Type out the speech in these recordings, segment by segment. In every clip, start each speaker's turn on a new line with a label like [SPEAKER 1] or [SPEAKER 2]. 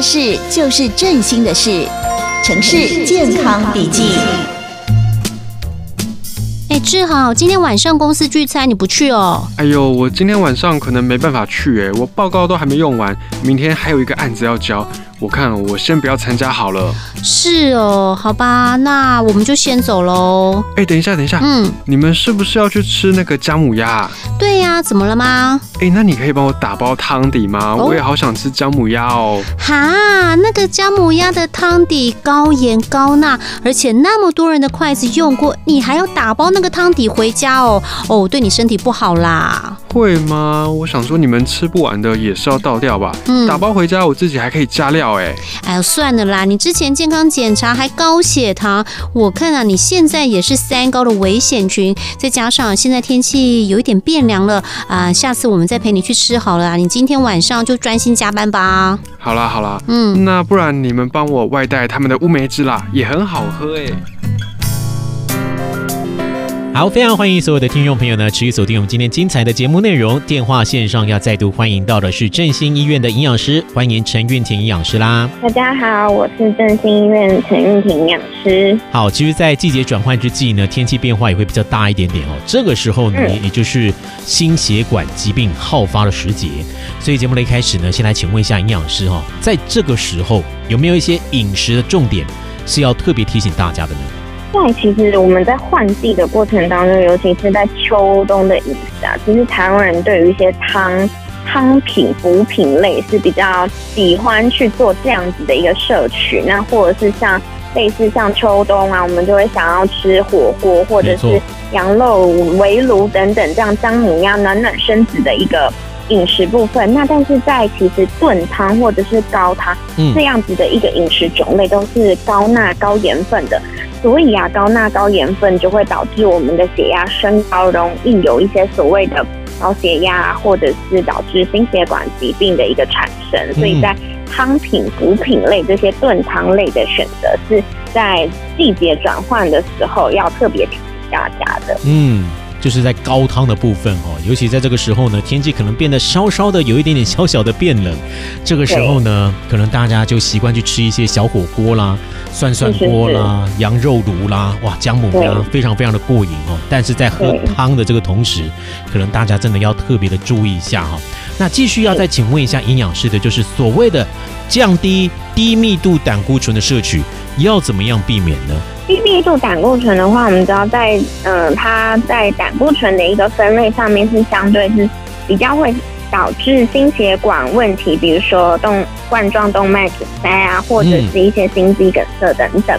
[SPEAKER 1] 的事就是振兴的事，城市健康笔记。
[SPEAKER 2] 哎，志豪，今天晚上公司聚餐你不去哦？
[SPEAKER 3] 哎呦，我今天晚上可能没办法去，哎，我报告都还没用完，明天还有一个案子要交。我看我先不要参加好了。
[SPEAKER 2] 是哦，好吧，那我们就先走喽。
[SPEAKER 3] 哎，等一下，等一下，嗯，你们是不是要去吃那个姜母鸭？
[SPEAKER 2] 对呀，怎么了吗？
[SPEAKER 3] 哎，那你可以帮我打包汤底吗？我也好想吃姜母鸭哦。
[SPEAKER 2] 哈，那个姜母鸭的汤底高盐高钠，而且那么多人的筷子用过，你还要打包那个汤底回家哦？哦，对你身体不好啦。
[SPEAKER 3] 会吗？我想说你们吃不完的也是要倒掉吧？嗯，打包回家我自己还可以加料。
[SPEAKER 2] 哎呦，算了啦！你之前健康检查还高血糖，我看啊，你现在也是三高的危险群，再加上现在天气有一点变凉了啊，下次我们再陪你去吃好了。你今天晚上就专心加班吧。
[SPEAKER 3] 好啦好啦，嗯，那不然你们帮我外带他们的乌梅汁啦，也很好喝哎。
[SPEAKER 4] 好，非常欢迎所有的听众朋友呢，持续锁定我们今天精彩的节目内容。电话线上要再度欢迎到的是振兴医院的营养师，欢迎陈运婷营养师啦。
[SPEAKER 5] 大家好，我是振兴医院陈运婷营养师。
[SPEAKER 4] 好，其实，在季节转换之际呢，天气变化也会比较大一点点哦。这个时候呢，嗯、也就是心血管疾病好发的时节。所以节目的一开始呢，先来请问一下营养师哈，在这个时候有没有一些饮食的重点是要特别提醒大家的呢？
[SPEAKER 5] 在其实我们在换季的过程当中，尤其是在秋冬的饮食啊，其实台湾人对于一些汤汤品补品类是比较喜欢去做这样子的一个摄取。那或者是像类似像秋冬啊，我们就会想要吃火锅或者是羊肉围炉等等这样姜母鸭暖暖身子的一个饮食部分。那但是在其实炖汤或者是高汤这样子的一个饮食种类，都是高钠高盐分的。所以啊，高钠高盐分就会导致我们的血压升高，容易有一些所谓的高血压，或者是导致心血管疾病的一个产生。所以在汤品、补品类这些炖汤类的选择，是在季节转换的时候要特别提醒大家的。
[SPEAKER 4] 嗯。就是在高汤的部分哦，尤其在这个时候呢，天气可能变得稍稍的有一点点小小的变冷，这个时候呢，可能大家就习惯去吃一些小火锅啦、涮涮锅啦、羊肉炉啦，哇，姜母鸭非常非常的过瘾哦。但是在喝汤的这个同时，可能大家真的要特别的注意一下哈。那继续要再请问一下营养师的，就是所谓的降低低密度胆固醇的摄取，要怎么样避免呢？
[SPEAKER 5] 低密度胆固醇的话，我们知道在嗯、呃，它在胆固醇的一个分类上面是相对是比较会导致心血管问题，比如说动冠状动脉阻塞啊，或者是一些心肌梗塞等等。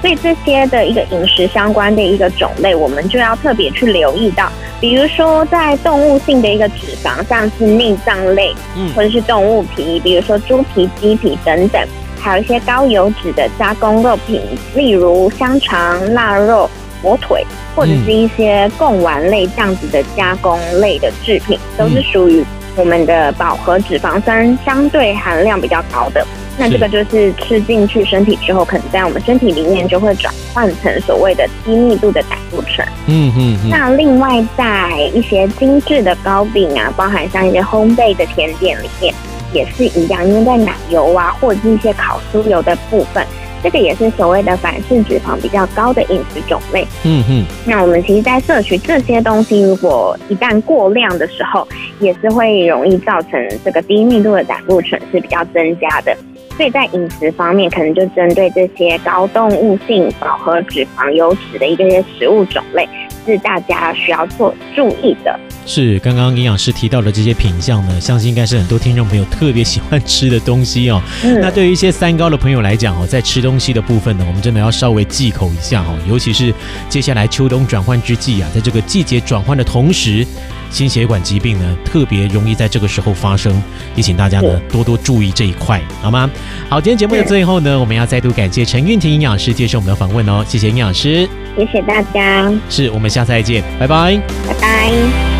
[SPEAKER 5] 所以这些的一个饮食相关的一个种类，我们就要特别去留意到，比如说在动物性的一个脂肪，像是内脏类，嗯，或者是动物皮，比如说猪皮、鸡皮等等。还有一些高油脂的加工肉品，例如香肠、腊肉、火腿，或者是一些贡丸类这样子的加工类的制品，都是属于我们的饱和脂肪酸相对含量比较高的。那这个就是吃进去身体之后，可能在我们身体里面就会转换成所谓的低密度的胆固醇。嗯嗯。那另外在一些精致的糕饼啊，包含像一些烘焙的甜点里面。也是一样，因为在奶油啊，或者是一些烤酥油的部分，这个也是所谓的反式脂肪比较高的饮食种类。嗯嗯。那我们其实，在摄取这些东西，如果一旦过量的时候，也是会容易造成这个低密度的胆固醇是比较增加的。所以在饮食方面，可能就针对这些高动物性饱和脂肪油脂的一个些食物种类。是大家需要做注意的。
[SPEAKER 4] 是刚刚营养师提到的这些品相呢，相信应该是很多听众朋友特别喜欢吃的东西哦。嗯。那对于一些三高的朋友来讲哦，在吃东西的部分呢，我们真的要稍微忌口一下哦。尤其是接下来秋冬转换之际啊，在这个季节转换的同时，心血管疾病呢特别容易在这个时候发生，也请大家呢多多注意这一块，好吗？好，今天节目的最后呢，我们要再度感谢陈韵婷营养师接受我们的访问哦，谢谢营养师。
[SPEAKER 5] 谢谢大家，
[SPEAKER 4] 是我们下次再见，拜拜，
[SPEAKER 5] 拜拜。